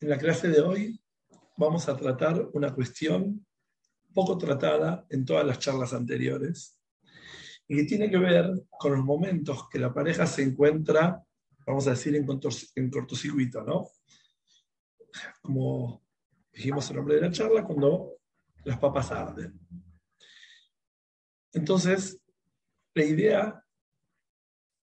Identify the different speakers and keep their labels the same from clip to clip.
Speaker 1: En la clase de hoy vamos a tratar una cuestión poco tratada en todas las charlas anteriores y que tiene que ver con los momentos que la pareja se encuentra, vamos a decir, en, en cortocircuito, ¿no? Como dijimos el nombre de la charla, cuando las papas arden. Entonces, la idea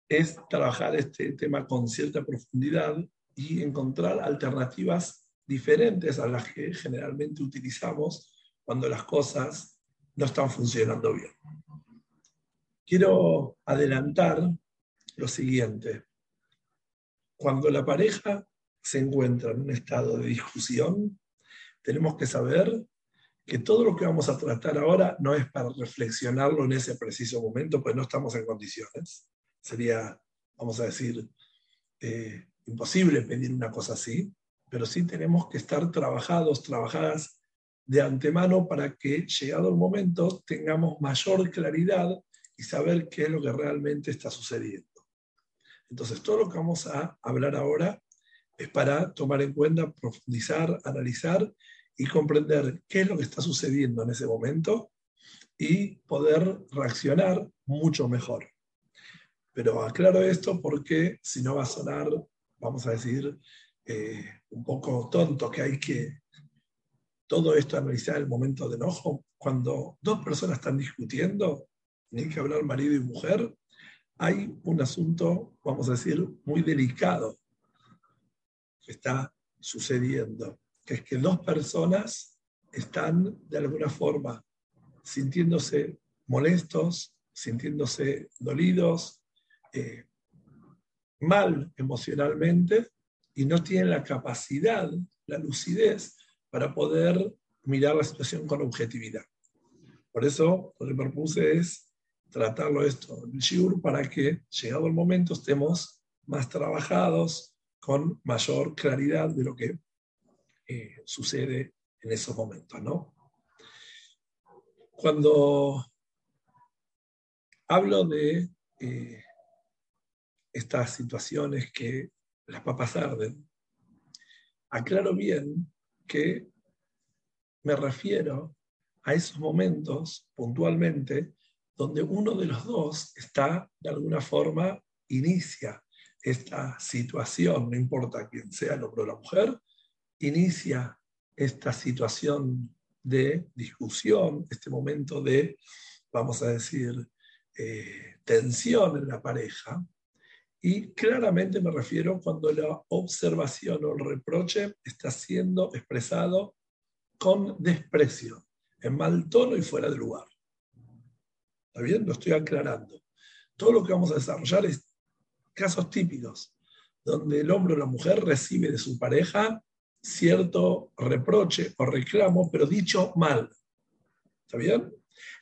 Speaker 1: es trabajar este tema con cierta profundidad y encontrar alternativas diferentes a las que generalmente utilizamos cuando las cosas no están funcionando bien. Quiero adelantar lo siguiente. Cuando la pareja se encuentra en un estado de discusión, tenemos que saber que todo lo que vamos a tratar ahora no es para reflexionarlo en ese preciso momento, pues no estamos en condiciones. Sería, vamos a decir, eh, imposible pedir una cosa así, pero sí tenemos que estar trabajados, trabajadas de antemano para que, llegado el momento, tengamos mayor claridad y saber qué es lo que realmente está sucediendo. Entonces, todo lo que vamos a hablar ahora es para tomar en cuenta, profundizar, analizar y comprender qué es lo que está sucediendo en ese momento y poder reaccionar mucho mejor. Pero aclaro esto porque si no va a sonar, vamos a decir, eh, un poco tonto, que hay que todo esto analizar el momento de enojo. Cuando dos personas están discutiendo, ni que hablar marido y mujer, hay un asunto, vamos a decir, muy delicado que está sucediendo que es que dos personas están de alguna forma sintiéndose molestos, sintiéndose dolidos, eh, mal emocionalmente y no tienen la capacidad, la lucidez para poder mirar la situación con objetividad. Por eso lo que propuse es tratarlo esto en Shiur para que, llegado el momento, estemos más trabajados con mayor claridad de lo que eh, sucede en esos momentos, ¿no? Cuando hablo de eh, estas situaciones que las papas arden, aclaro bien que me refiero a esos momentos puntualmente donde uno de los dos está de alguna forma, inicia esta situación, no importa quién sea el hombre o la mujer, inicia esta situación de discusión, este momento de, vamos a decir, eh, tensión en la pareja. Y claramente me refiero cuando la observación o el reproche está siendo expresado con desprecio, en mal tono y fuera de lugar. ¿Está bien? Lo estoy aclarando. Todo lo que vamos a desarrollar es casos típicos, donde el hombre o la mujer recibe de su pareja cierto reproche o reclamo, pero dicho mal. ¿Está bien?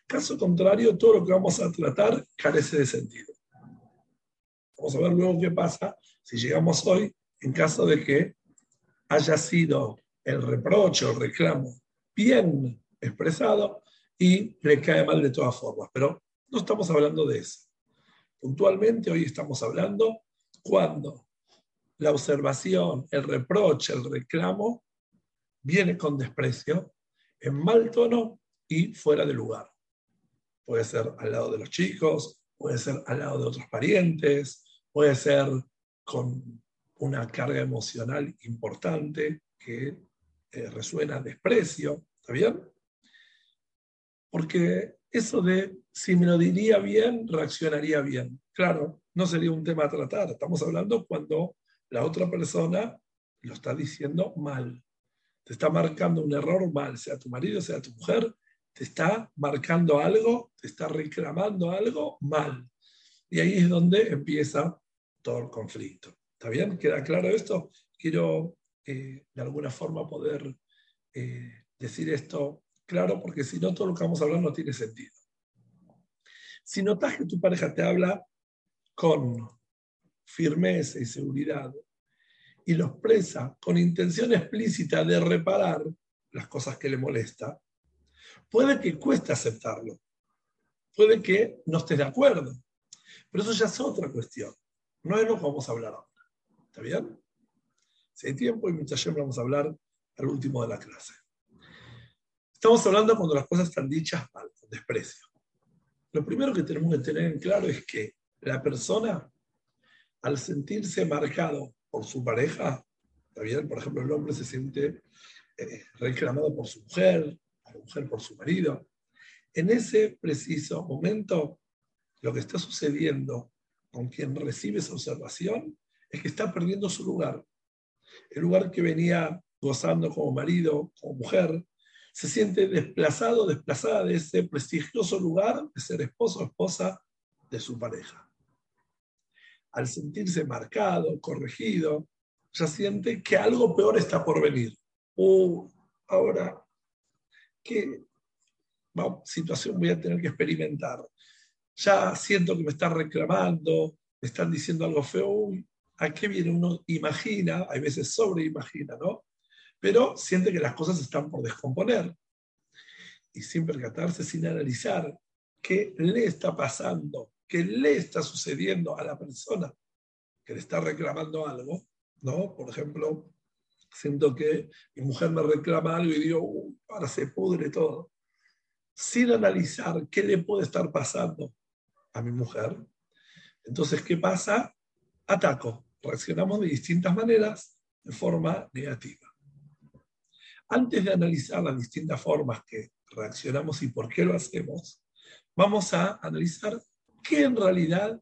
Speaker 1: Caso contrario, todo lo que vamos a tratar carece de sentido. Vamos a ver luego qué pasa si llegamos hoy en caso de que haya sido el reproche o el reclamo bien expresado y le cae mal de todas formas. Pero no estamos hablando de eso. Puntualmente hoy estamos hablando cuando la observación, el reproche, el reclamo, viene con desprecio, en mal tono y fuera de lugar. Puede ser al lado de los chicos, puede ser al lado de otros parientes, puede ser con una carga emocional importante que eh, resuena desprecio, ¿está bien? Porque eso de si me lo diría bien, reaccionaría bien. Claro, no sería un tema a tratar. Estamos hablando cuando la otra persona lo está diciendo mal. Te está marcando un error mal, sea tu marido, sea tu mujer, te está marcando algo, te está reclamando algo mal. Y ahí es donde empieza todo el conflicto. ¿Está bien? ¿Queda claro esto? Quiero eh, de alguna forma poder eh, decir esto claro, porque si no, todo lo que vamos a hablar no tiene sentido. Si notas que tu pareja te habla con firmeza y seguridad y lo expresa con intención explícita de reparar las cosas que le molesta, puede que cueste aceptarlo, puede que no estés de acuerdo, pero eso ya es otra cuestión, no es lo que vamos a hablar ahora. ¿Está bien? Si hay tiempo, y mientras vamos a hablar al último de la clase. Estamos hablando cuando las cosas están dichas mal, con desprecio. Lo primero que tenemos que tener en claro es que la persona, al sentirse marcado por su pareja, ¿está bien? Por ejemplo, el hombre se siente eh, reclamado por su mujer, la mujer por su marido. En ese preciso momento, lo que está sucediendo con quien recibe esa observación es que está perdiendo su lugar. El lugar que venía gozando como marido, como mujer, se siente desplazado, desplazada de ese prestigioso lugar de ser esposo o esposa de su pareja. Al sentirse marcado, corregido, ya siente que algo peor está por venir. Uh, ahora, ¿qué situación voy a tener que experimentar? Ya siento que me están reclamando, me están diciendo algo feo, ¿a qué viene? Uno imagina, hay veces sobreimagina, ¿no? Pero siente que las cosas están por descomponer. Y sin percatarse, sin analizar qué le está pasando, qué le está sucediendo a la persona que le está reclamando algo, ¿no? Por ejemplo, siento que mi mujer me reclama algo y digo, uh, ahora se pudre todo. Sin analizar qué le puede estar pasando, a mi mujer. Entonces, ¿qué pasa? Ataco. Reaccionamos de distintas maneras, de forma negativa. Antes de analizar las distintas formas que reaccionamos y por qué lo hacemos, vamos a analizar qué en realidad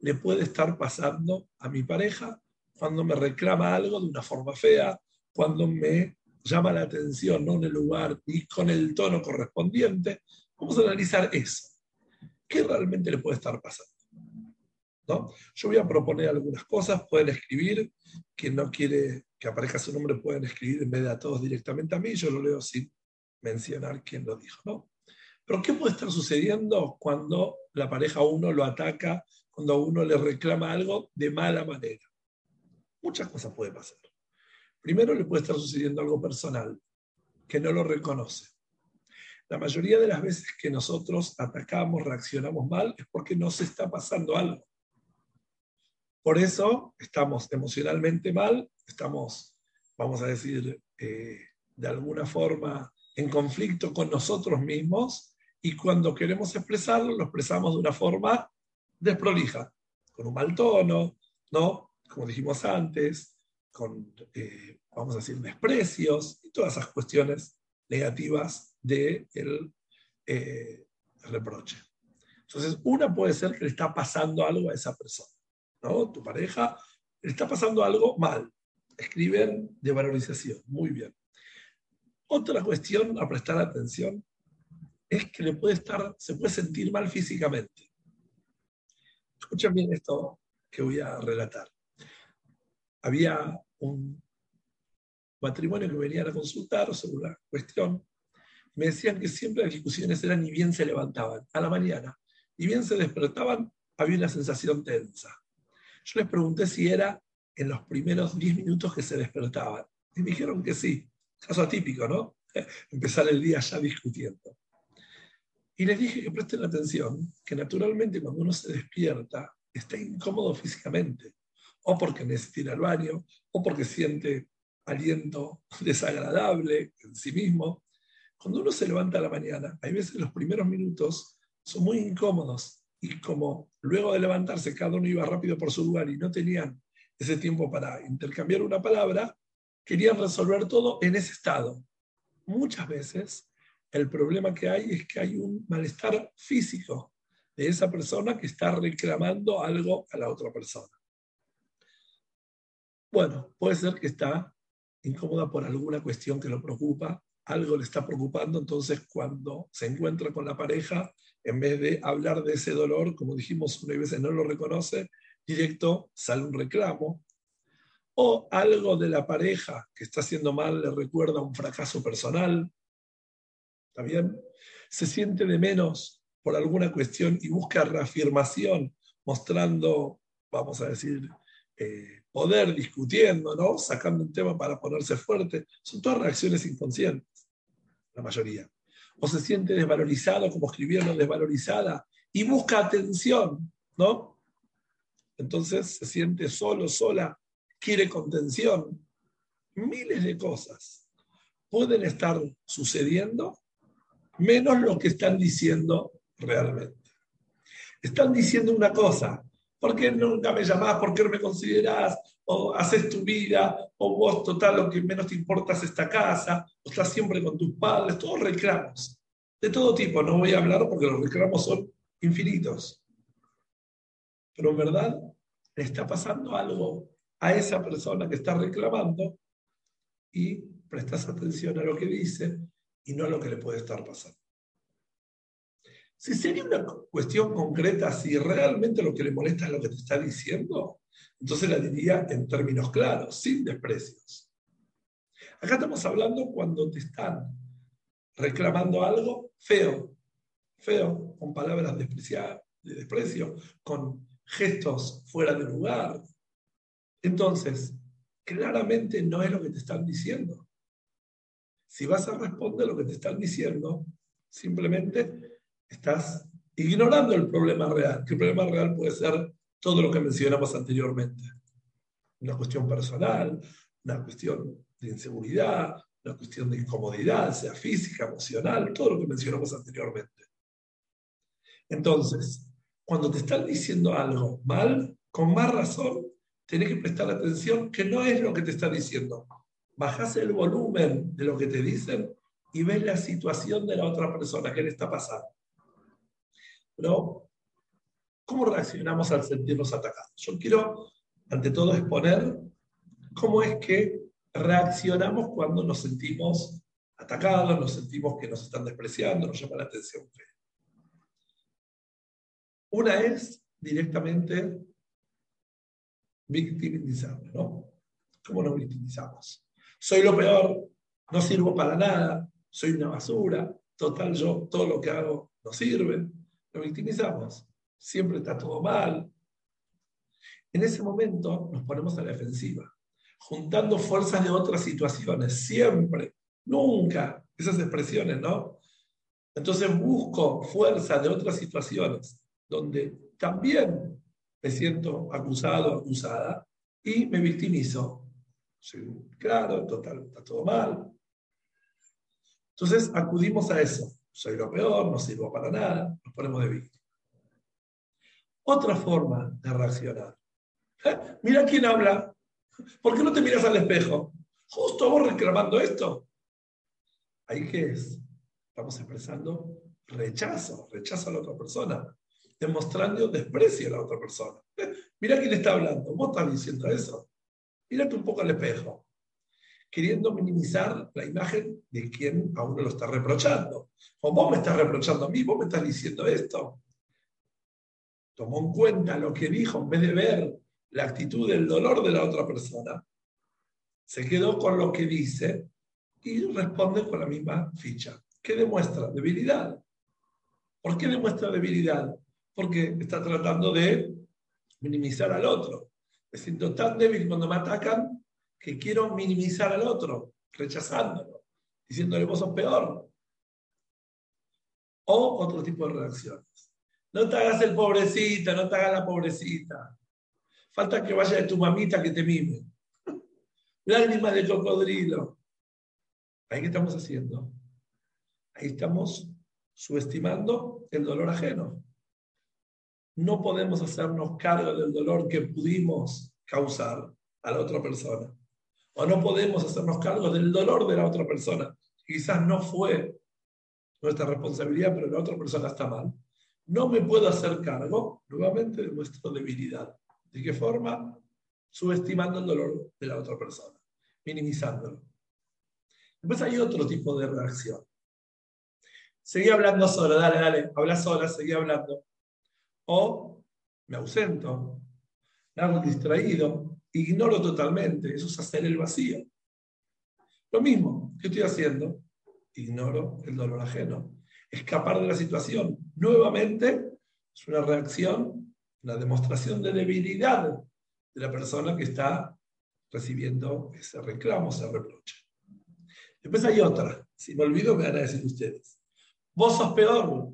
Speaker 1: le puede estar pasando a mi pareja cuando me reclama algo de una forma fea, cuando me llama la atención no en el lugar y con el tono correspondiente. Vamos a analizar eso. ¿Qué realmente le puede estar pasando? ¿No? Yo voy a proponer algunas cosas, pueden escribir, quien no quiere que aparezca su nombre pueden escribir en vez de a todos directamente a mí, yo lo leo sin mencionar quién lo dijo, ¿no? Pero ¿qué puede estar sucediendo cuando la pareja uno lo ataca, cuando uno le reclama algo de mala manera? Muchas cosas pueden pasar. Primero le puede estar sucediendo algo personal, que no lo reconoce. La mayoría de las veces que nosotros atacamos, reaccionamos mal, es porque nos está pasando algo. Por eso estamos emocionalmente mal, estamos, vamos a decir, eh, de alguna forma en conflicto con nosotros mismos y cuando queremos expresarlo, lo expresamos de una forma desprolija, con un mal tono, ¿no? Como dijimos antes, con, eh, vamos a decir, desprecios y todas esas cuestiones negativas del de eh, reproche. Entonces, una puede ser que le está pasando algo a esa persona, ¿no? Tu pareja le está pasando algo mal. Escriben de valorización, muy bien. Otra cuestión a prestar atención es que le puede estar, se puede sentir mal físicamente. Escuchen bien esto que voy a relatar. Había un matrimonio que venía a consultar sobre una cuestión me decían que siempre las discusiones eran ni bien se levantaban, a la mañana, y bien se despertaban, había una sensación tensa. Yo les pregunté si era en los primeros 10 minutos que se despertaban, y me dijeron que sí, caso atípico, ¿no? Empezar el día ya discutiendo. Y les dije que presten atención, que naturalmente cuando uno se despierta, está incómodo físicamente, o porque necesita ir al baño, o porque siente aliento desagradable en sí mismo, cuando uno se levanta a la mañana, hay veces los primeros minutos son muy incómodos y como luego de levantarse cada uno iba rápido por su lugar y no tenían ese tiempo para intercambiar una palabra, querían resolver todo en ese estado. Muchas veces el problema que hay es que hay un malestar físico de esa persona que está reclamando algo a la otra persona. Bueno, puede ser que está incómoda por alguna cuestión que lo preocupa, algo le está preocupando, entonces cuando se encuentra con la pareja, en vez de hablar de ese dolor, como dijimos una vez, no lo reconoce, directo sale un reclamo, o algo de la pareja que está haciendo mal le recuerda un fracaso personal, ¿está bien? Se siente de menos por alguna cuestión y busca reafirmación, mostrando, vamos a decir, eh, poder, discutiendo, ¿no? Sacando un tema para ponerse fuerte. Son todas reacciones inconscientes mayoría. O se siente desvalorizado, como escribieron, desvalorizada, y busca atención, ¿no? Entonces se siente solo, sola, quiere contención. Miles de cosas pueden estar sucediendo menos lo que están diciendo realmente. Están diciendo una cosa, ¿por qué nunca me llamás? ¿Por qué no me considerás? O haces tu vida, o vos total lo que menos te importa es esta casa, o estás siempre con tus padres, todos reclamos, de todo tipo. No voy a hablar porque los reclamos son infinitos. Pero en verdad le está pasando algo a esa persona que está reclamando y prestas atención a lo que dice y no a lo que le puede estar pasando. Si sería una cuestión concreta, si realmente lo que le molesta es lo que te está diciendo, entonces la diría en términos claros, sin desprecios. Acá estamos hablando cuando te están reclamando algo feo, feo, con palabras de desprecio, con gestos fuera de lugar. Entonces, claramente no es lo que te están diciendo. Si vas a responder lo que te están diciendo, simplemente estás ignorando el problema real, que el problema real puede ser todo lo que mencionamos anteriormente. Una cuestión personal, una cuestión de inseguridad, una cuestión de incomodidad, sea física, emocional, todo lo que mencionamos anteriormente. Entonces, cuando te están diciendo algo mal, con más razón, tenés que prestar atención que no es lo que te está diciendo. Bajás el volumen de lo que te dicen y ves la situación de la otra persona, qué le está pasando. Pero, ¿cómo reaccionamos al sentirnos atacados? Yo quiero, ante todo, exponer cómo es que reaccionamos cuando nos sentimos atacados, nos sentimos que nos están despreciando, nos llama la atención. Una es directamente victimizarme, ¿no? ¿Cómo nos victimizamos? Soy lo peor, no sirvo para nada, soy una basura, total yo, todo lo que hago no sirve lo victimizamos. Siempre está todo mal. En ese momento nos ponemos a la defensiva, juntando fuerzas de otras situaciones, siempre, nunca, esas expresiones, ¿no? Entonces busco fuerza de otras situaciones donde también me siento acusado, acusada, y me victimizo. claro, total, está todo mal. Entonces acudimos a eso soy lo peor, no sirvo para nada, nos ponemos de víctima. Otra forma de reaccionar. ¿Eh? Mira quién habla. ¿Por qué no te miras al espejo? Justo vos reclamando esto. ¿Ahí qué es? Estamos expresando rechazo, rechazo a la otra persona, demostrando desprecio a la otra persona. ¿Eh? Mira quién está hablando. Vos estás diciendo eso. Mírate un poco al espejo queriendo minimizar la imagen de quien a uno lo está reprochando. O vos me estás reprochando a mí, vos me estás diciendo esto. Tomó en cuenta lo que dijo en vez de ver la actitud del dolor de la otra persona. Se quedó con lo que dice y responde con la misma ficha. ¿Qué demuestra? Debilidad. ¿Por qué demuestra debilidad? Porque está tratando de minimizar al otro. Me siento tan débil cuando me atacan que quiero minimizar al otro, rechazándolo, diciéndole vos sos peor. O otro tipo de reacciones. No te hagas el pobrecita, no te hagas la pobrecita. Falta que vaya de tu mamita que te mime. Lágrimas de cocodrilo. Ahí qué estamos haciendo. Ahí estamos subestimando el dolor ajeno. No podemos hacernos cargo del dolor que pudimos causar a la otra persona o no podemos hacernos cargo del dolor de la otra persona. Quizás no fue nuestra responsabilidad, pero la otra persona está mal. No me puedo hacer cargo nuevamente de nuestra debilidad. ¿De qué forma? Subestimando el dolor de la otra persona, minimizándolo. Después hay otro tipo de reacción. Seguí hablando sola, dale, dale, habla sola, seguí hablando. O me ausento, me hago distraído, ignoro totalmente, eso es hacer el vacío. Lo mismo, ¿qué estoy haciendo? Ignoro el dolor ajeno. Escapar de la situación. Nuevamente, es una reacción, una demostración de debilidad de la persona que está recibiendo ese reclamo, ese reproche. Después hay otra. Si me olvido, me van a decir ustedes. Vos sos peor.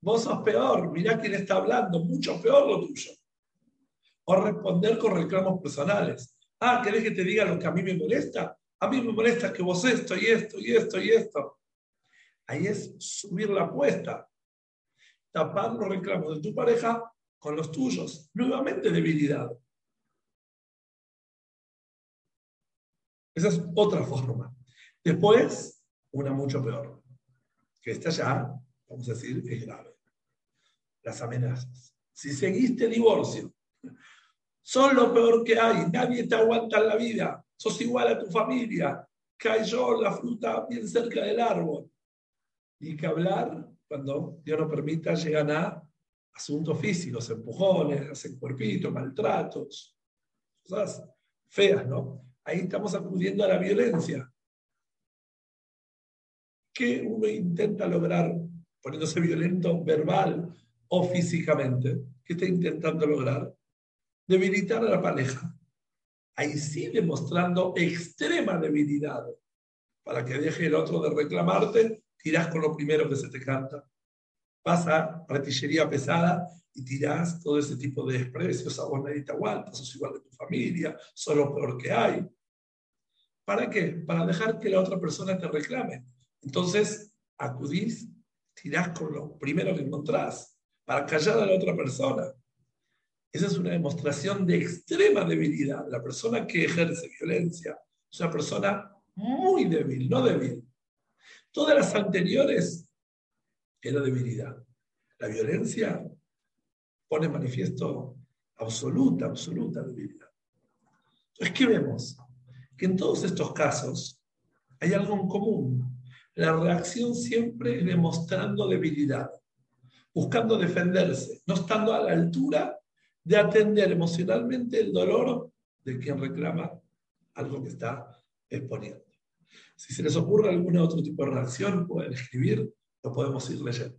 Speaker 1: Vos sos peor. Mirá quién está hablando. Mucho peor lo tuyo. O responder con reclamos personales. Ah, ¿querés que te diga lo que a mí me molesta? A mí me molesta que vos esto y esto y esto y esto. Ahí es subir la apuesta. Tapar los reclamos de tu pareja con los tuyos. Nuevamente debilidad. Esa es otra forma. Después, una mucho peor. Que esta ya, vamos a decir, es grave. Las amenazas. Si seguiste divorcio, son lo peor que hay. Nadie te aguanta en la vida. Sos igual a tu familia. Cayó la fruta bien cerca del árbol. Y que hablar, cuando Dios no permita, llegan a asuntos físicos, empujones, hacen cuerpitos, maltratos, cosas feas, ¿no? Ahí estamos acudiendo a la violencia. ¿Qué uno intenta lograr poniéndose violento verbal o físicamente? ¿Qué está intentando lograr? Debilitar a la pareja. Ahí sí demostrando extrema debilidad. Para que deje el otro de reclamarte, tirás con lo primero que se te canta. Pasa artillería pesada y tirás todo ese tipo de desprecios, a vos nadie te aguanta, sos igual de tu familia, sos lo peor que hay. ¿Para qué? Para dejar que la otra persona te reclame. Entonces, acudís, tirás con lo primero que encontrás, para callar a la otra persona. Esa es una demostración de extrema debilidad. La persona que ejerce violencia es una persona muy débil, no débil. Todas las anteriores era debilidad. La violencia pone manifiesto absoluta, absoluta debilidad. Entonces, ¿qué vemos? Que en todos estos casos hay algo en común. La reacción siempre es demostrando debilidad, buscando defenderse, no estando a la altura de atender emocionalmente el dolor de quien reclama algo que está exponiendo. Si se les ocurre algún otro tipo de reacción, pueden escribir, lo podemos ir leyendo.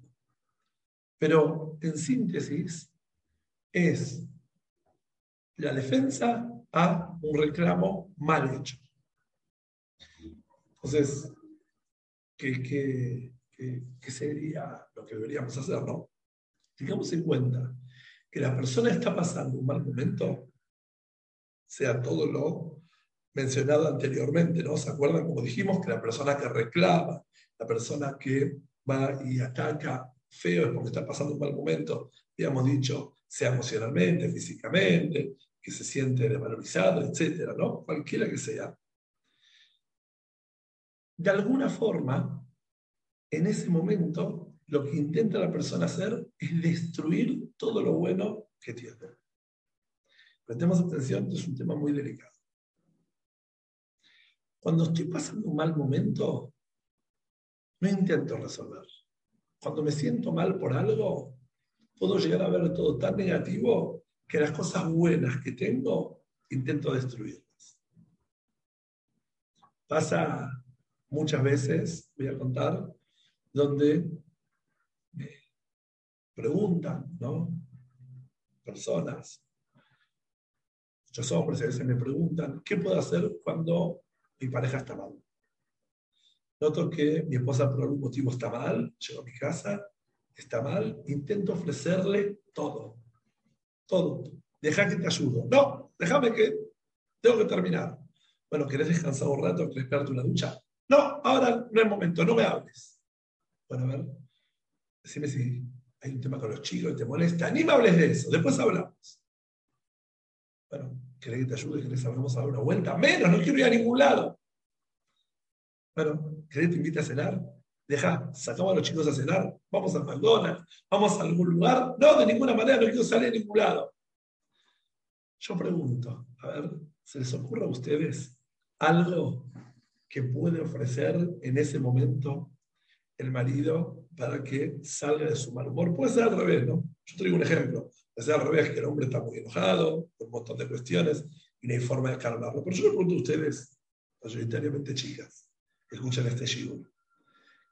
Speaker 1: Pero en síntesis, es la defensa a un reclamo mal hecho. Entonces, ¿qué, sería lo que deberíamos hacer? No? Tengamos en cuenta que la persona está pasando un mal momento, sea todo lo mencionado anteriormente, ¿no? ¿Se acuerdan? Como dijimos, que la persona que reclama, la persona que va y ataca feo es porque está pasando un mal momento, habíamos dicho, sea emocionalmente, físicamente, que se siente desvalorizado, etcétera, ¿no? Cualquiera que sea. De alguna forma, en ese momento, lo que intenta la persona hacer es destruir todo lo bueno que tiene. Prestemos atención, es un tema muy delicado. Cuando estoy pasando un mal momento, no intento resolver. Cuando me siento mal por algo, puedo llegar a ver todo tan negativo que las cosas buenas que tengo intento destruirlas. Pasa muchas veces, voy a contar, donde me preguntan, ¿no? Personas, muchos hombres a veces me preguntan, ¿qué puedo hacer cuando mi pareja está mal? Noto que mi esposa por algún motivo está mal, llego a mi casa está mal, intento ofrecerle todo. Todo. Deja que te ayudo. No, déjame que tengo que terminar. Bueno, ¿querés descansar un rato? ¿Querés una ducha? No, ahora no es momento, no me hables. Bueno, a ver, decime si hay un tema con los chicos y te molesta. Ni hables de eso, después hablamos. Bueno, ¿querés que te ayude? ¿Querés que vamos a una vuelta? Menos, no quiero ir a ningún lado. Bueno, ¿querés que te invite a cenar? deja, sacamos a los chicos a cenar, vamos al McDonald's, vamos a algún lugar. No, de ninguna manera no quiero salir a ningún lado. Yo pregunto, a ver, ¿se les ocurre a ustedes algo que puede ofrecer en ese momento el marido para que salga de su mal humor? Puede ser al revés, ¿no? Yo traigo un ejemplo. Puede ser al revés, que el hombre está muy enojado, por un montón de cuestiones, y no hay forma de calmarlo. Pero yo le pregunto a ustedes, mayoritariamente chicas, que escuchan este shiur.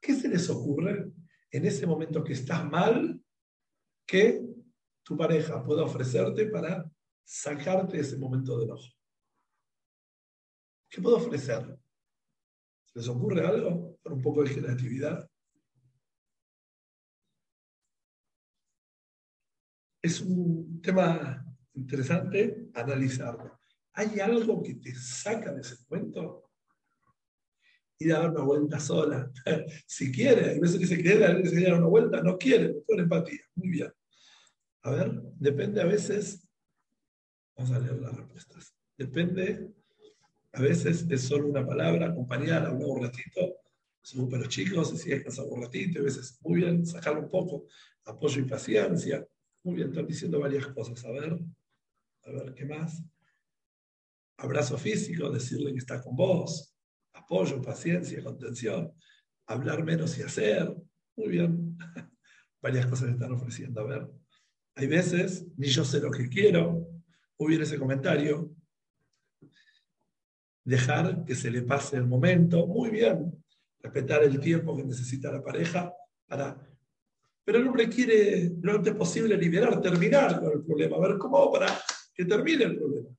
Speaker 1: ¿Qué se les ocurre en ese momento que estás mal que tu pareja pueda ofrecerte para sacarte ese momento de enojo? ¿Qué puedo ofrecer? ¿Se les ocurre algo? Con un poco de creatividad. Es un tema interesante analizarlo. ¿Hay algo que te saca de ese? Ir a dar una vuelta sola. si quiere, hay veces que se quiere, hay que dar una vuelta, no quiere, pone empatía. Muy bien. A ver, depende a veces. Vamos a leer las respuestas. Depende, a veces es solo una palabra, acompañar, hablar un ratito, somos para los chicos, si que hacer un ratito, a veces muy bien, sacarlo un poco, apoyo y paciencia. Muy bien, están diciendo varias cosas. A ver, a ver, ¿qué más? Abrazo físico, decirle que está con vos. Apoyo, paciencia, contención. Hablar menos y hacer. Muy bien. Varias cosas están ofreciendo. A ver, hay veces, ni yo sé lo que quiero. Muy bien ese comentario. Dejar que se le pase el momento. Muy bien. Respetar el tiempo que necesita la pareja para pero el hombre quiere lo antes posible liberar, terminar con el problema, a ver cómo para que termine el problema.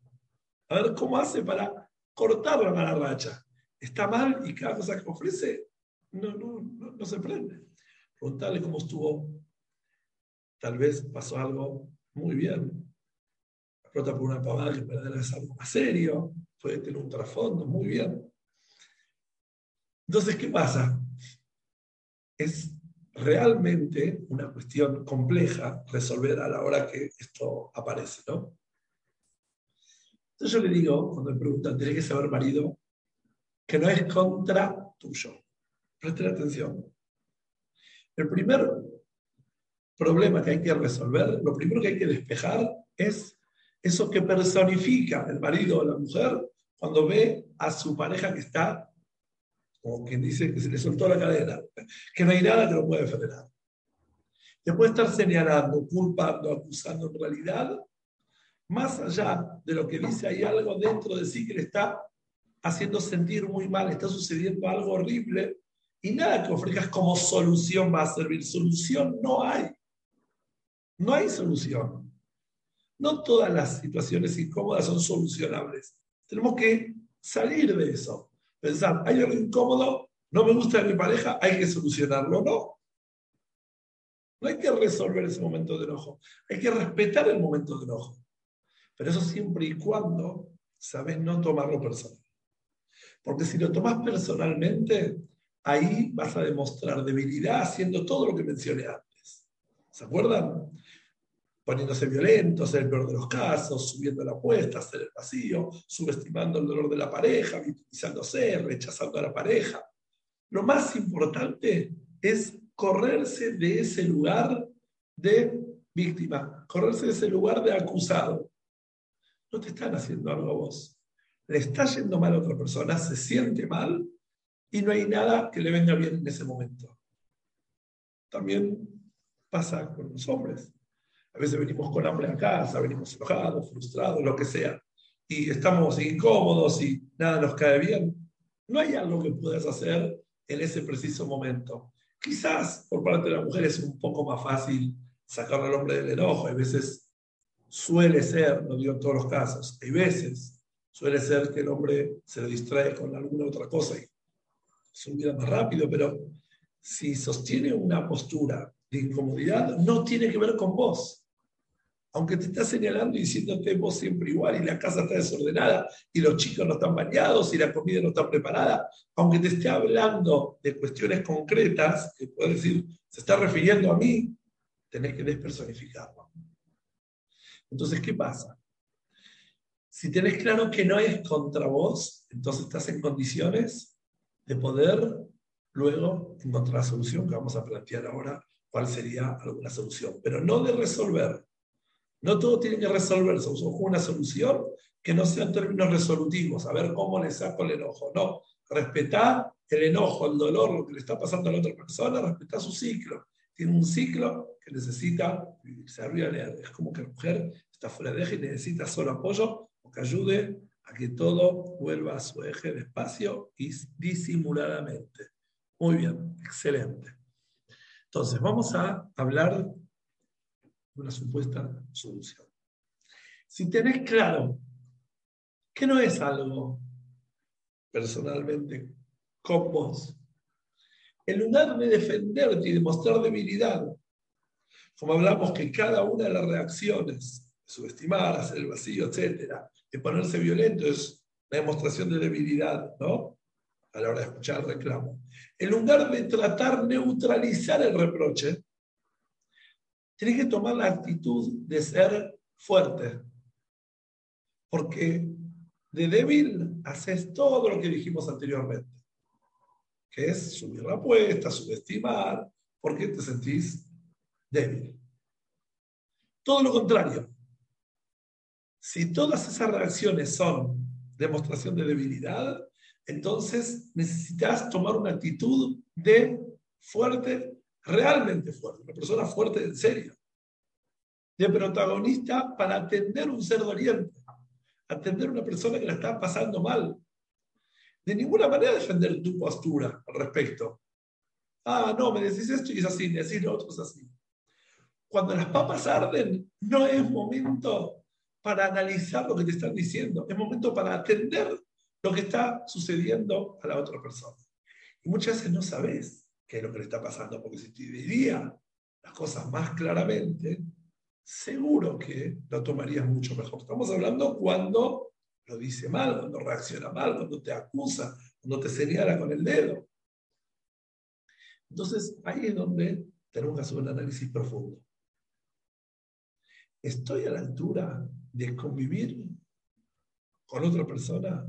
Speaker 1: A ver cómo hace para cortar la mala racha. Está mal y cada cosa que ofrece no, no, no, se prende. Preguntarle cómo estuvo. Tal vez pasó algo muy bien. Explota por una pavada que verdaderamente es algo más serio. Puede tener un trasfondo muy bien. Entonces, ¿qué pasa? Es realmente una cuestión compleja resolver a la hora que esto aparece, ¿no? Entonces yo le digo, cuando me preguntan, tiene que saber marido, que no es contra tuyo. Presten atención. El primer problema que hay que resolver, lo primero que hay que despejar es eso que personifica el marido o la mujer cuando ve a su pareja que está, como quien dice que se le soltó la cadena, que no hay nada que lo pueda frenar. Después de estar señalando, culpando, acusando, en realidad más allá de lo que dice, hay algo dentro de sí que le está haciendo sentir muy mal, está sucediendo algo horrible y nada que ofrezcas como solución va a servir. Solución no hay. No hay solución. No todas las situaciones incómodas son solucionables. Tenemos que salir de eso. Pensar, hay algo incómodo, no me gusta mi pareja, hay que solucionarlo. No. No hay que resolver ese momento de enojo. Hay que respetar el momento de enojo. Pero eso siempre y cuando sabes no tomarlo personal. Porque si lo tomas personalmente, ahí vas a demostrar debilidad haciendo todo lo que mencioné antes. ¿Se acuerdan? Poniéndose violentos en el peor de los casos, subiendo la apuesta, hacer el vacío, subestimando el dolor de la pareja, victimizándose, rechazando a la pareja. Lo más importante es correrse de ese lugar de víctima, correrse de ese lugar de acusado no te están haciendo algo a vos. Le está yendo mal a otra persona, se siente mal y no hay nada que le venga bien en ese momento. También pasa con los hombres. A veces venimos con hambre a casa, venimos enojados, frustrados, lo que sea, y estamos incómodos y nada nos cae bien. No hay algo que puedas hacer en ese preciso momento. Quizás por parte de la mujer es un poco más fácil sacar al hombre del enojo. Hay veces suele ser, no digo en todos los casos, hay veces, suele ser que el hombre se le distrae con alguna otra cosa y se olvida más rápido, pero si sostiene una postura de incomodidad, no tiene que ver con vos. Aunque te está señalando y diciéndote vos siempre igual y la casa está desordenada y los chicos no están bañados y la comida no está preparada, aunque te esté hablando de cuestiones concretas, que puede decir, se está refiriendo a mí, tenés que despersonificarlo. Entonces, ¿qué pasa? Si tenés claro que no es contra vos, entonces estás en condiciones de poder luego encontrar la solución que vamos a plantear ahora, cuál sería alguna solución, pero no de resolver. No todo tiene que resolverse, usamos una solución que no sea en términos resolutivos, a ver cómo le saco el enojo. No, respetar el enojo, el dolor, lo que le está pasando a la otra persona, respetar su ciclo tiene un ciclo que necesita vivirse arriba Es como que la mujer está fuera de eje y necesita solo apoyo o que ayude a que todo vuelva a su eje despacio y disimuladamente. Muy bien, excelente. Entonces, vamos a hablar de una supuesta solución. Si tenés claro que no es algo personalmente con vos, en lugar de defenderte y demostrar debilidad, como hablamos que cada una de las reacciones subestimar, hacer el vacío, etc., de ponerse violento, es una demostración de debilidad, ¿no? A la hora de escuchar el reclamo. En lugar de tratar neutralizar el reproche, tienes que tomar la actitud de ser fuerte. Porque de débil haces todo lo que dijimos anteriormente, que es subir la apuesta, subestimar, porque te sentís débil. Todo lo contrario. Si todas esas reacciones son demostración de debilidad, entonces necesitas tomar una actitud de fuerte, realmente fuerte, una persona fuerte en serio, de protagonista para atender un ser doliente, atender a una persona que la está pasando mal. De ninguna manera defender tu postura al respecto. Ah, no, me decís esto y es así, me decís lo otro es así. Cuando las papas arden, no es momento para analizar lo que te están diciendo, es momento para atender lo que está sucediendo a la otra persona. Y muchas veces no sabes qué es lo que le está pasando, porque si te diría las cosas más claramente, seguro que lo tomarías mucho mejor. Estamos hablando cuando lo dice mal, cuando reacciona mal, cuando te acusa, cuando te señala con el dedo. Entonces, ahí es donde tenemos que hacer un análisis profundo. ¿Estoy a la altura de convivir con otra persona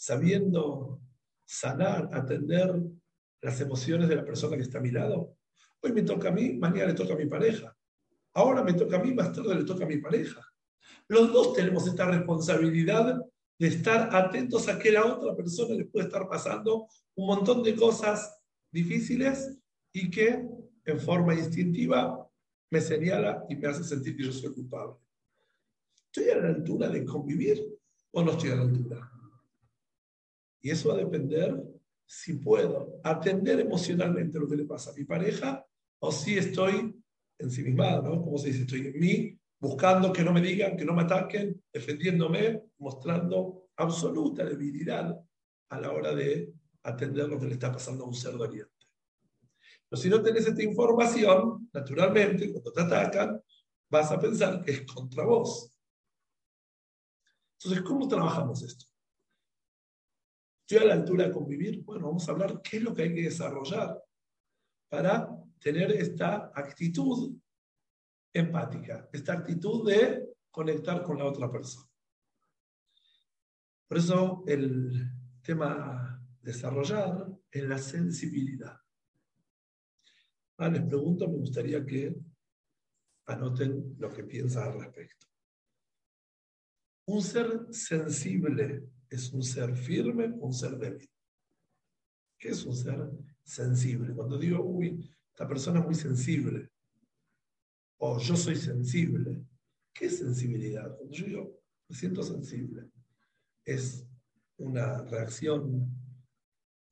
Speaker 1: sabiendo sanar, atender las emociones de la persona que está a mi lado? Hoy me toca a mí, mañana le toca a mi pareja. Ahora me toca a mí, más tarde le toca a mi pareja. Los dos tenemos esta responsabilidad de estar atentos a que la otra persona le puede estar pasando un montón de cosas difíciles y que en forma instintiva me señala y me hace sentir que yo soy culpable. ¿Estoy a la altura de convivir o no estoy a la altura? Y eso va a depender si puedo atender emocionalmente lo que le pasa a mi pareja o si estoy ensimismado, ¿no? Como se dice, estoy en mí, buscando que no me digan, que no me ataquen, defendiéndome, mostrando absoluta debilidad a la hora de atender lo que le está pasando a un ser doliente. Pero si no tenés esta información, naturalmente, cuando te atacan, vas a pensar que es contra vos. Entonces, ¿cómo trabajamos esto? ¿Estoy a la altura de convivir? Bueno, vamos a hablar qué es lo que hay que desarrollar para tener esta actitud empática, esta actitud de conectar con la otra persona. Por eso el tema desarrollar es la sensibilidad. Ah, les pregunto, me gustaría que anoten lo que piensan al respecto. Un ser sensible es un ser firme un ser débil. ¿Qué es un ser sensible? Cuando digo, uy, esta persona es muy sensible, o yo soy sensible, ¿qué sensibilidad? Cuando yo digo, me siento sensible, es una reacción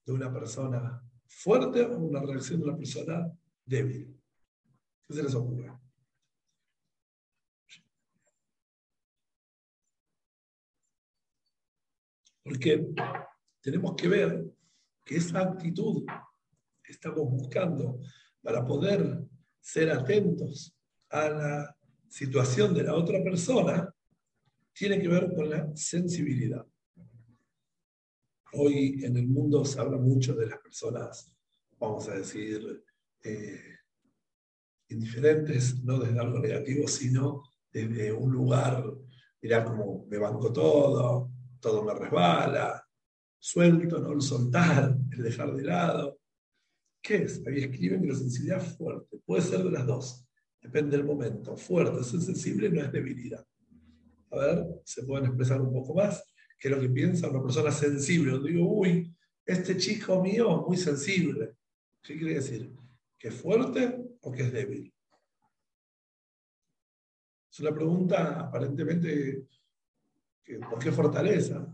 Speaker 1: de una persona fuerte o una reacción de una persona débil. ¿Qué se les ocurre? Porque tenemos que ver que esa actitud que estamos buscando para poder ser atentos a la situación de la otra persona tiene que ver con la sensibilidad. Hoy en el mundo se habla mucho de las personas, vamos a decir, eh, indiferentes, no desde algo negativo, sino desde un lugar, mirá como me banco todo, todo me resbala, suelto, no el soltar, el dejar de lado. ¿Qué es? Ahí escriben que la sensibilidad fuerte. Puede ser de las dos. Depende del momento. Fuerte, ser sensible no es debilidad. A ver, se pueden expresar un poco más. ¿Qué es lo que piensa una persona sensible? Donde digo, uy, este chico mío es muy sensible. ¿Qué quiere decir? ¿Que es fuerte o que es débil? Es una pregunta aparentemente, ¿por qué fortaleza?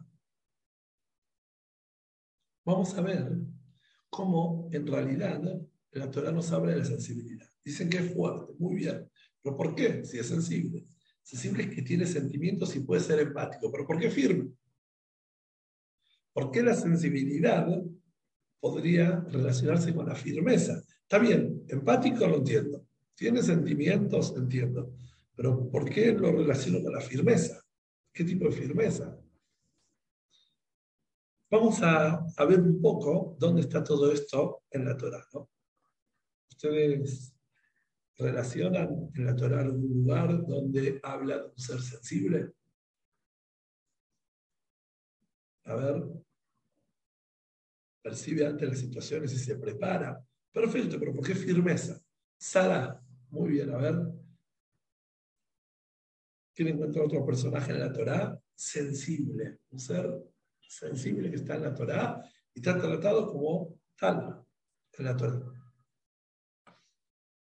Speaker 1: Vamos a ver cómo en realidad la Torah nos habla de la sensibilidad. Dicen que es fuerte, muy bien. ¿Pero por qué? Si es sensible. Sensible es que tiene sentimientos y puede ser empático. ¿Pero por qué firme? ¿Por qué la sensibilidad podría relacionarse con la firmeza? Está bien, empático lo entiendo. Tiene sentimientos, entiendo. Pero ¿por qué lo relaciono con la firmeza? ¿Qué tipo de firmeza? Vamos a, ver un poco dónde está todo esto en la Torah. Ustedes relacionan en la Torah algún lugar donde habla de un ser sensible. A ver, percibe antes las situaciones y se prepara. Perfecto, pero ¿por qué firmeza? Sara, muy bien, a ver. ¿Quiere encontrar otro personaje en la Torá? Sensible, un ser sensible que está en la Torá y está tratado como tal en la Torá.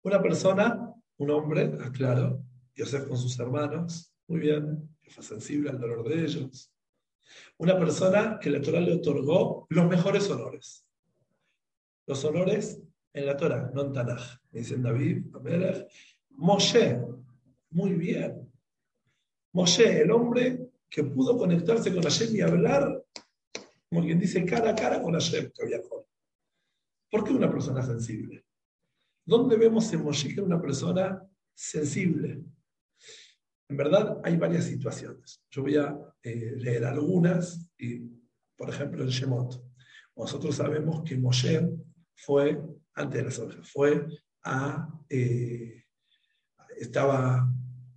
Speaker 1: Una persona, un hombre, aclaro, Yosef con sus hermanos, muy bien, que fue sensible al dolor de ellos. Una persona que la Torah le otorgó los mejores honores. Los honores en la Torah, no en Tanaj. Dicen David, Moshe, muy bien. Moshe, el hombre que pudo conectarse con Hashem y hablar, como quien dice, cara a cara con Hashem que viajó. ¿Por qué una persona sensible? ¿Dónde vemos en Moshe que una persona sensible? En verdad hay varias situaciones. Yo voy a eh, leer algunas, y, por ejemplo, en Shemot. Nosotros sabemos que Moshe fue, antes de las ovejas, fue a, eh, estaba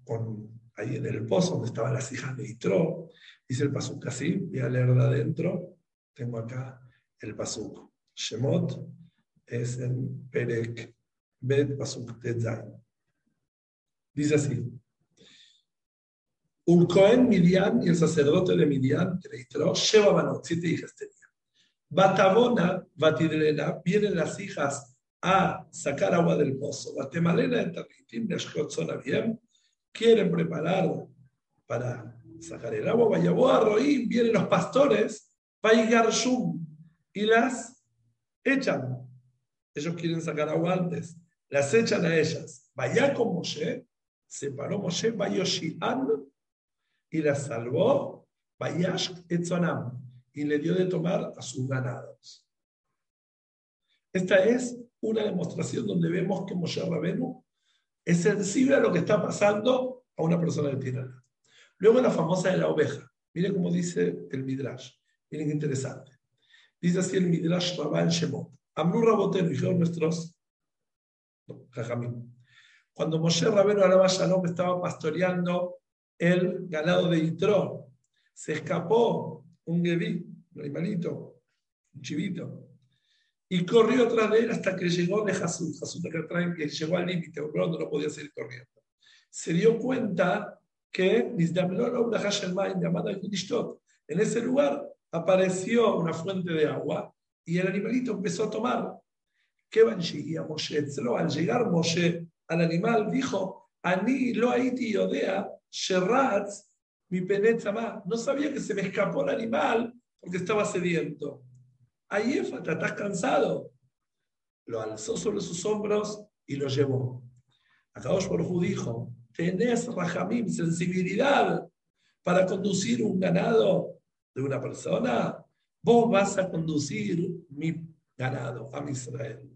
Speaker 1: con, ahí en el pozo donde estaban las hijas de Itro, dice el pasuk así, voy a leer de adentro, tengo acá el pasuk. Shemot es en Perek Bet pasuk Tetzain. Dice así, un Cohen Midian y el sacerdote de Midian, que le Banot, siete hijas tenía. Batabona, Batidrena, vienen las hijas a sacar agua del pozo. Batemalena, Tarritim, bien, quieren preparar para sacar el agua. Roim, vienen los pastores, Shum, y las echan. Ellos quieren sacar agua antes, las echan a ellas. Vaya con Moshe, separó Moshe, Vayoshian, y la salvó, y le dio de tomar a sus ganados. Esta es una demostración donde vemos que Moshe Rabenu es sensible a lo que está pasando a una persona de tirana. Luego la famosa de la oveja. Miren cómo dice el Midrash. Miren qué interesante. Dice así el Midrash Rabban Shemot. Amru Rabotenu, dijeron nuestros Cuando Moshe Rabenu Alaba Shalom estaba pastoreando el ganado de Yitro. Se escapó un geví, un animalito, un chivito, y corrió atrás de él hasta que llegó de Jesús. Jesús que llegó al límite, pronto no podía seguir corriendo. Se dio cuenta que en ese lugar apareció una fuente de agua y el animalito empezó a tomar. ¿Qué van Moshe? Al llegar Moshe al animal dijo, Ani lo haiti yodea Sherratz, mi penetra No sabía que se me escapó el animal porque estaba sediento. Ahí ¿estás cansado? Lo alzó sobre sus hombros y lo llevó. Akadosh Borjú dijo: Tenés, Rajamim, sensibilidad para conducir un ganado de una persona. Vos vas a conducir mi ganado a Israel.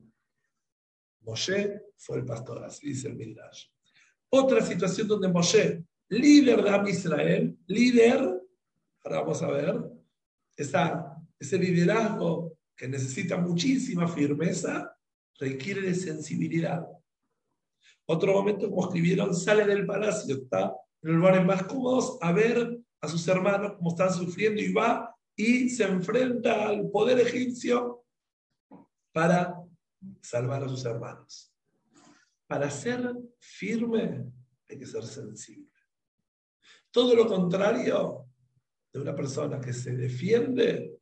Speaker 1: Moshe fue el pastor, así dice el Midrash. Otra situación donde Moshe líder de Am Israel, líder, ahora vamos a ver, esa, ese liderazgo que necesita muchísima firmeza, requiere de sensibilidad. Otro momento, como escribieron, sale del palacio, está en los lugares más cómodos a ver a sus hermanos cómo están sufriendo y va y se enfrenta al poder egipcio para salvar a sus hermanos. Para ser firme hay que ser sensible. Todo lo contrario de una persona que se defiende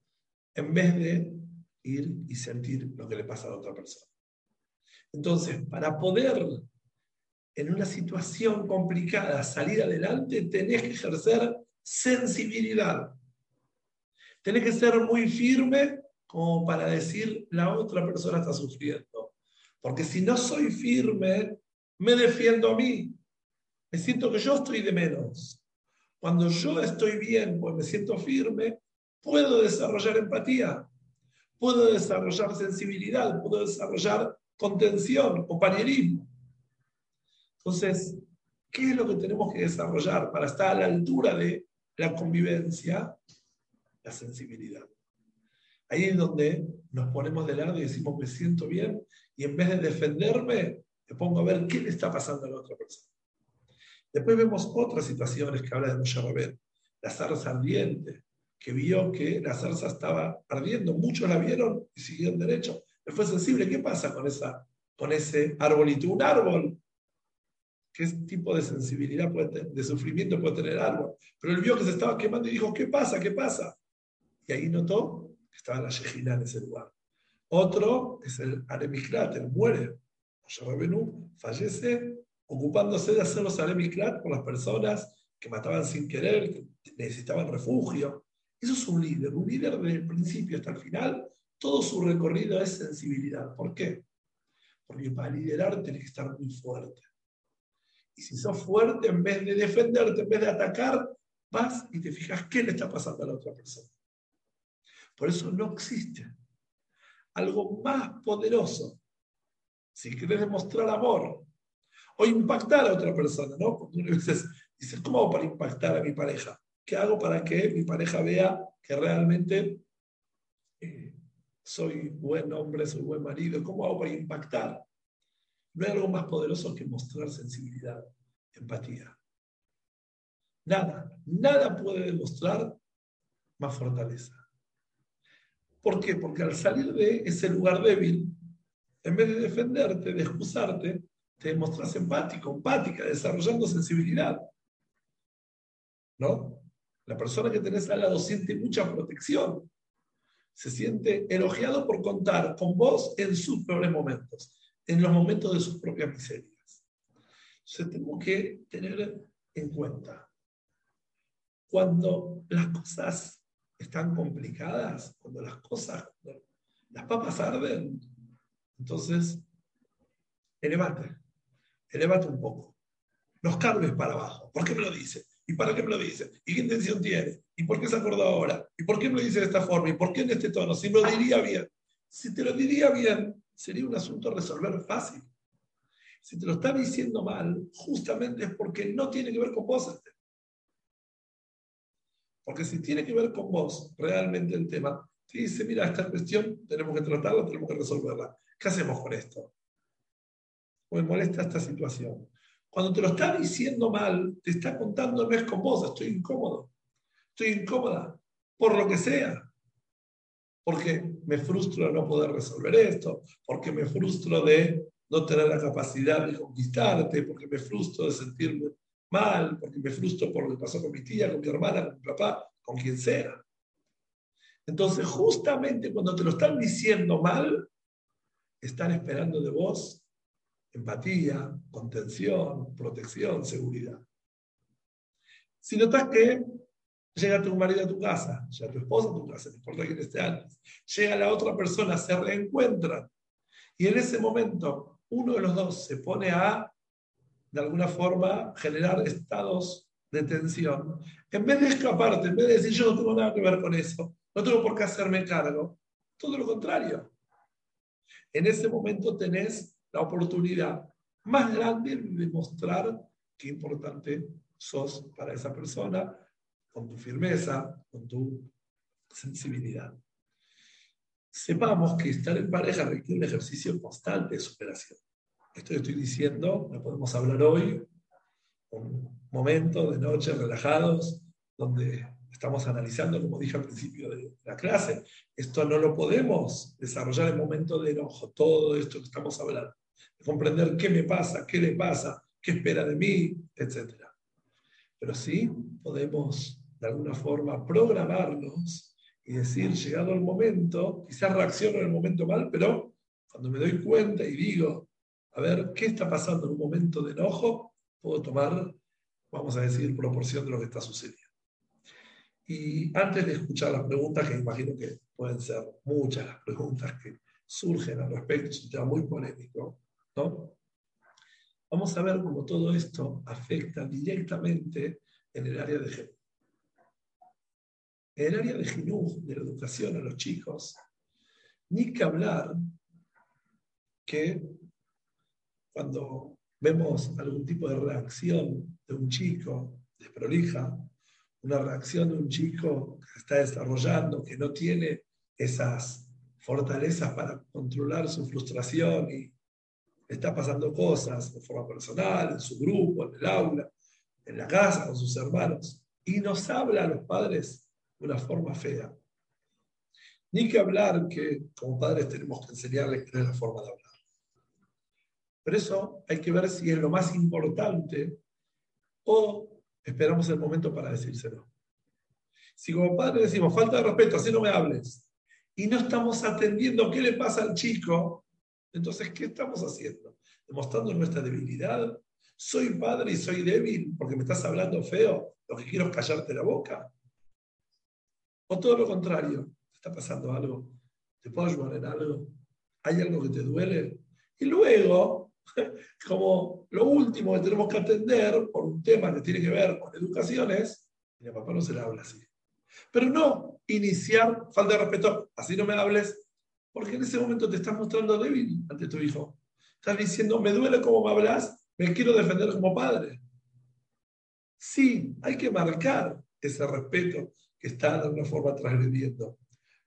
Speaker 1: en vez de ir y sentir lo que le pasa a la otra persona. Entonces, para poder en una situación complicada salir adelante, tenés que ejercer sensibilidad. Tenés que ser muy firme como para decir la otra persona está sufriendo. Porque si no soy firme, me defiendo a mí. Me siento que yo estoy de menos. Cuando yo estoy bien, pues me siento firme, puedo desarrollar empatía, puedo desarrollar sensibilidad, puedo desarrollar contención, compañerismo. Entonces, ¿Qué es lo que tenemos que desarrollar para estar a la altura de la convivencia? La sensibilidad. Ahí es donde nos ponemos de lado y decimos, me siento bien, y en vez de defenderme, me pongo a ver qué le está pasando a la otra persona. Después vemos otras situaciones que habla de Moshe Rabel. La zarza ardiente, que vio que la zarza estaba ardiendo. Muchos la vieron y siguieron derecho. Le fue sensible. ¿Qué pasa con, esa, con ese arbolito? Un árbol. ¿Qué tipo de sensibilidad, puede, de sufrimiento puede tener el árbol? Pero él vio que se estaba quemando y dijo, ¿qué pasa? ¿Qué pasa? Y ahí notó que estaba la Shejina en ese lugar. Otro es el Aremiklat, el muere. Rabenu fallece ocupándose de hacer los Aremiklat por las personas que mataban sin querer, que necesitaban refugio. Eso es un líder. Un líder desde el principio hasta el final, todo su recorrido es sensibilidad. ¿Por qué? Porque para liderar tienes que estar muy fuerte. Y si sos fuerte, en vez de defenderte, en vez de atacar, vas y te fijas qué le está pasando a la otra persona. Por eso no existe algo más poderoso. Si quieres demostrar amor o impactar a otra persona, ¿no? Porque uno dices, dices, ¿cómo hago para impactar a mi pareja? ¿Qué hago para que mi pareja vea que realmente eh, soy buen hombre, soy buen marido? ¿Cómo hago para impactar? No hay algo más poderoso que mostrar sensibilidad, empatía. Nada, nada puede demostrar más fortaleza. ¿Por qué? Porque al salir de ese lugar débil, en vez de defenderte, de excusarte, te demostras empático, empática, desarrollando sensibilidad. ¿No? La persona que tenés al lado siente mucha protección. Se siente elogiado por contar con vos en sus peores momentos, en los momentos de sus propias miserias. Entonces tenemos que tener en cuenta, cuando las cosas están complicadas, cuando las cosas, las papas arden, entonces elevate, elevate un poco. Los carves para abajo. ¿Por qué me lo dice? ¿Y para qué me lo dice? ¿Y qué intención tiene? ¿Y por qué se acordó ahora? ¿Y por qué me lo dice de esta forma? ¿Y por qué en este tono? Si me lo diría bien. Si te lo diría bien, sería un asunto a resolver fácil. Si te lo está diciendo mal, justamente es porque no tiene que ver con vos porque si tiene que ver con vos realmente el tema, te dice, mira, esta cuestión tenemos que tratarla, tenemos que resolverla. ¿Qué hacemos con esto? me molesta esta situación. Cuando te lo está diciendo mal, te está contando, no es con vos, estoy incómodo. Estoy incómoda, por lo que sea. Porque me frustro de no poder resolver esto, porque me frustro de no tener la capacidad de conquistarte, porque me frustro de sentirme mal, porque me frustro por lo que pasó con mi tía, con mi hermana, con mi papá, con quien sea. Entonces, justamente cuando te lo están diciendo mal, están esperando de vos empatía, contención, protección, seguridad. Si notas que llega tu marido a tu casa, llega tu esposa a tu casa, no importa quién esté antes, llega la otra persona, se reencuentran, y en ese momento uno de los dos se pone a de alguna forma generar estados de tensión. En vez de escaparte, en vez de decir yo no tengo nada que ver con eso, no tengo por qué hacerme cargo, todo lo contrario. En ese momento tenés la oportunidad más grande de demostrar qué importante sos para esa persona, con tu firmeza, con tu sensibilidad. Sepamos que estar en pareja requiere un ejercicio constante de superación esto que estoy diciendo lo podemos hablar hoy, un momento de noche relajados, donde estamos analizando, como dije al principio de la clase, esto no lo podemos desarrollar en momento de enojo, todo esto que estamos hablando, comprender qué me pasa, qué le pasa, qué espera de mí, etc. Pero sí podemos de alguna forma programarnos y decir, llegado el momento, quizás reacciono en el momento mal, pero cuando me doy cuenta y digo, a ver qué está pasando en un momento de enojo, puedo tomar, vamos a decir, proporción de lo que está sucediendo. Y antes de escuchar las preguntas, que imagino que pueden ser muchas las preguntas que surgen al respecto, es un tema muy polémico, ¿no? Vamos a ver cómo todo esto afecta directamente en el área de género. En el área de Jinuj, de la educación a los chicos, ni que hablar que cuando vemos algún tipo de reacción de un chico desprolija, una reacción de un chico que está desarrollando, que no tiene esas fortalezas para controlar su frustración y está pasando cosas de forma personal, en su grupo, en el aula, en la casa, con sus hermanos, y nos habla a los padres de una forma fea. Ni que hablar que como padres tenemos que enseñarles que es la forma de hablar. Pero eso hay que ver si es lo más importante o esperamos el momento para decírselo. Si como padre decimos, falta de respeto, así no me hables, y no estamos atendiendo qué le pasa al chico, entonces, ¿qué estamos haciendo? ¿Demostrando nuestra debilidad? ¿Soy padre y soy débil porque me estás hablando feo? Lo que quiero es callarte la boca. O todo lo contrario, ¿te está pasando algo? ¿Te puedo ayudar en algo? ¿Hay algo que te duele? Y luego, como lo último que tenemos que atender por un tema que tiene que ver con educación es, a papá no se le habla así. Pero no iniciar falta de respeto, así no me hables, porque en ese momento te estás mostrando débil ante tu hijo. Estás diciendo, me duele cómo me hablas, me quiero defender como padre. Sí, hay que marcar ese respeto que está de alguna forma transgrediendo.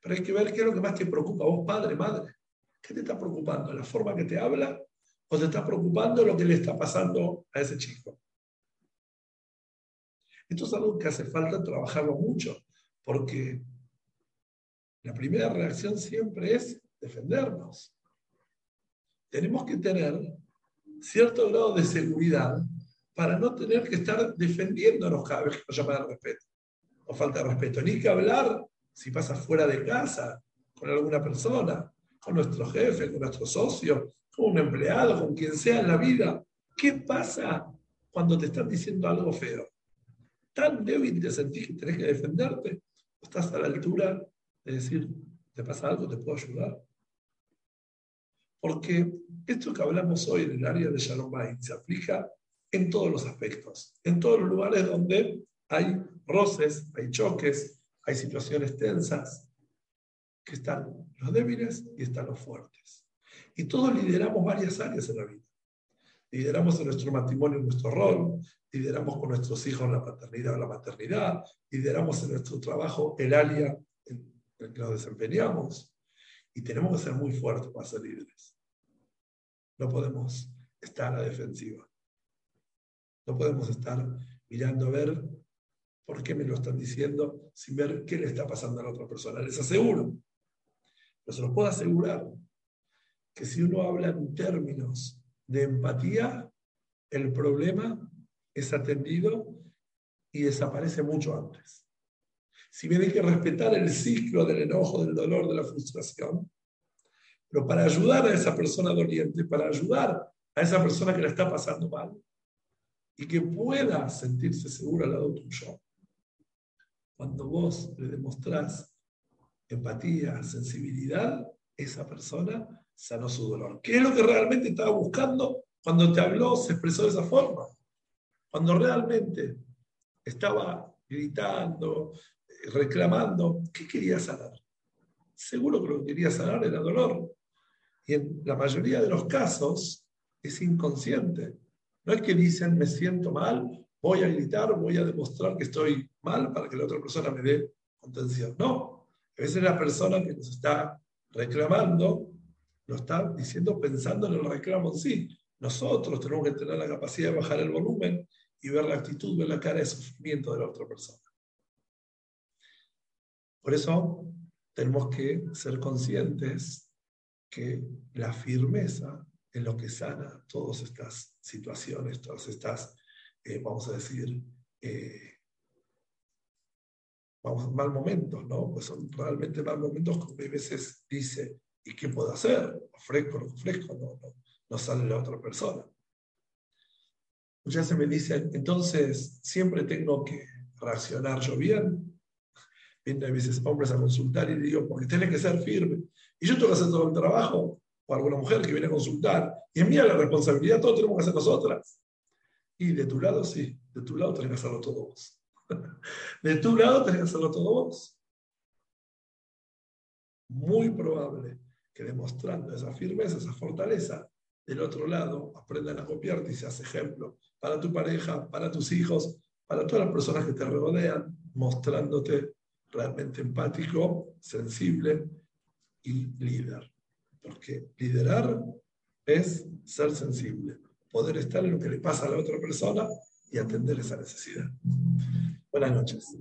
Speaker 1: Pero hay que ver qué es lo que más te preocupa, vos padre, madre. ¿Qué te está preocupando? ¿La forma que te habla o te está preocupando lo que le está pasando a ese chico? Esto es algo que hace falta trabajarlo mucho, porque la primera reacción siempre es defendernos. Tenemos que tener cierto grado de seguridad para no tener que estar defendiéndonos cada vez que nos llama de respeto o falta de respeto. Ni que hablar si pasa fuera de casa con alguna persona, con nuestro jefe, con nuestro socio, con un empleado, con quien sea en la vida. ¿Qué pasa cuando te están diciendo algo feo? ¿Tan débil te sentís que tenés que defenderte? ¿O estás a la altura de decir, ¿te pasa algo? ¿Te puedo ayudar? Porque esto que hablamos hoy en el área de Shalom se aplica en todos los aspectos, en todos los lugares donde hay roces, hay choques, hay situaciones tensas, que están los débiles y están los fuertes. Y todos lideramos varias áreas en la vida. Lideramos en nuestro matrimonio nuestro rol, lideramos con nuestros hijos la paternidad o la maternidad, lideramos en nuestro trabajo el área en el que nos desempeñamos. Y tenemos que ser muy fuertes para ser líderes. No podemos estar a la defensiva. No podemos estar mirando a ver por qué me lo están diciendo sin ver qué le está pasando a la otra persona. Les aseguro, pero se los puedo asegurar, que si uno habla en términos de empatía, el problema es atendido y desaparece mucho antes. Si bien hay que respetar el ciclo del enojo, del dolor, de la frustración, pero para ayudar a esa persona doliente, para ayudar a esa persona que la está pasando mal y que pueda sentirse segura al lado tuyo, cuando vos le demostrás empatía, sensibilidad, esa persona sanó su dolor. ¿Qué es lo que realmente estaba buscando cuando te habló, se expresó de esa forma? Cuando realmente estaba gritando, reclamando, ¿qué quería sanar? Seguro que lo que quería sanar era dolor. Y en la mayoría de los casos es inconsciente. No es que dicen, me siento mal, voy a gritar, voy a demostrar que estoy mal para que la otra persona me dé contención. No, a veces la persona que nos está reclamando lo está diciendo pensando en el reclamo en sí. Nosotros tenemos que tener la capacidad de bajar el volumen y ver la actitud, ver la cara de sufrimiento de la otra persona. Por eso tenemos que ser conscientes que la firmeza es lo que sana todas estas situaciones, todas estas, eh, vamos a decir, eh, vamos, mal momentos, ¿no? Pues son realmente mal momentos como a veces dice, ¿y qué puedo hacer? Ofrezco, no ofrezco, no, no, no sale la otra persona. Muchas veces me dicen, entonces, ¿siempre tengo que reaccionar yo bien? vienen a veces hombres a consultar y digo, porque tiene que ser firme. Y yo tengo que hacer todo el trabajo, o alguna mujer que viene a consultar, y es mía la responsabilidad, todo tenemos que hacer nosotras. Y de tu lado, sí, de tu lado tenés que hacerlo todo vos. de tu lado tenés que hacerlo todo vos. Muy probable que demostrando esa firmeza, esa fortaleza, del otro lado aprendan a copiarte y seas ejemplo para tu pareja, para tus hijos, para todas las personas que te rodean, mostrándote realmente empático, sensible y líder. Porque liderar es ser sensible, poder estar en lo que le pasa a la otra persona y atender esa necesidad. Buenas noches.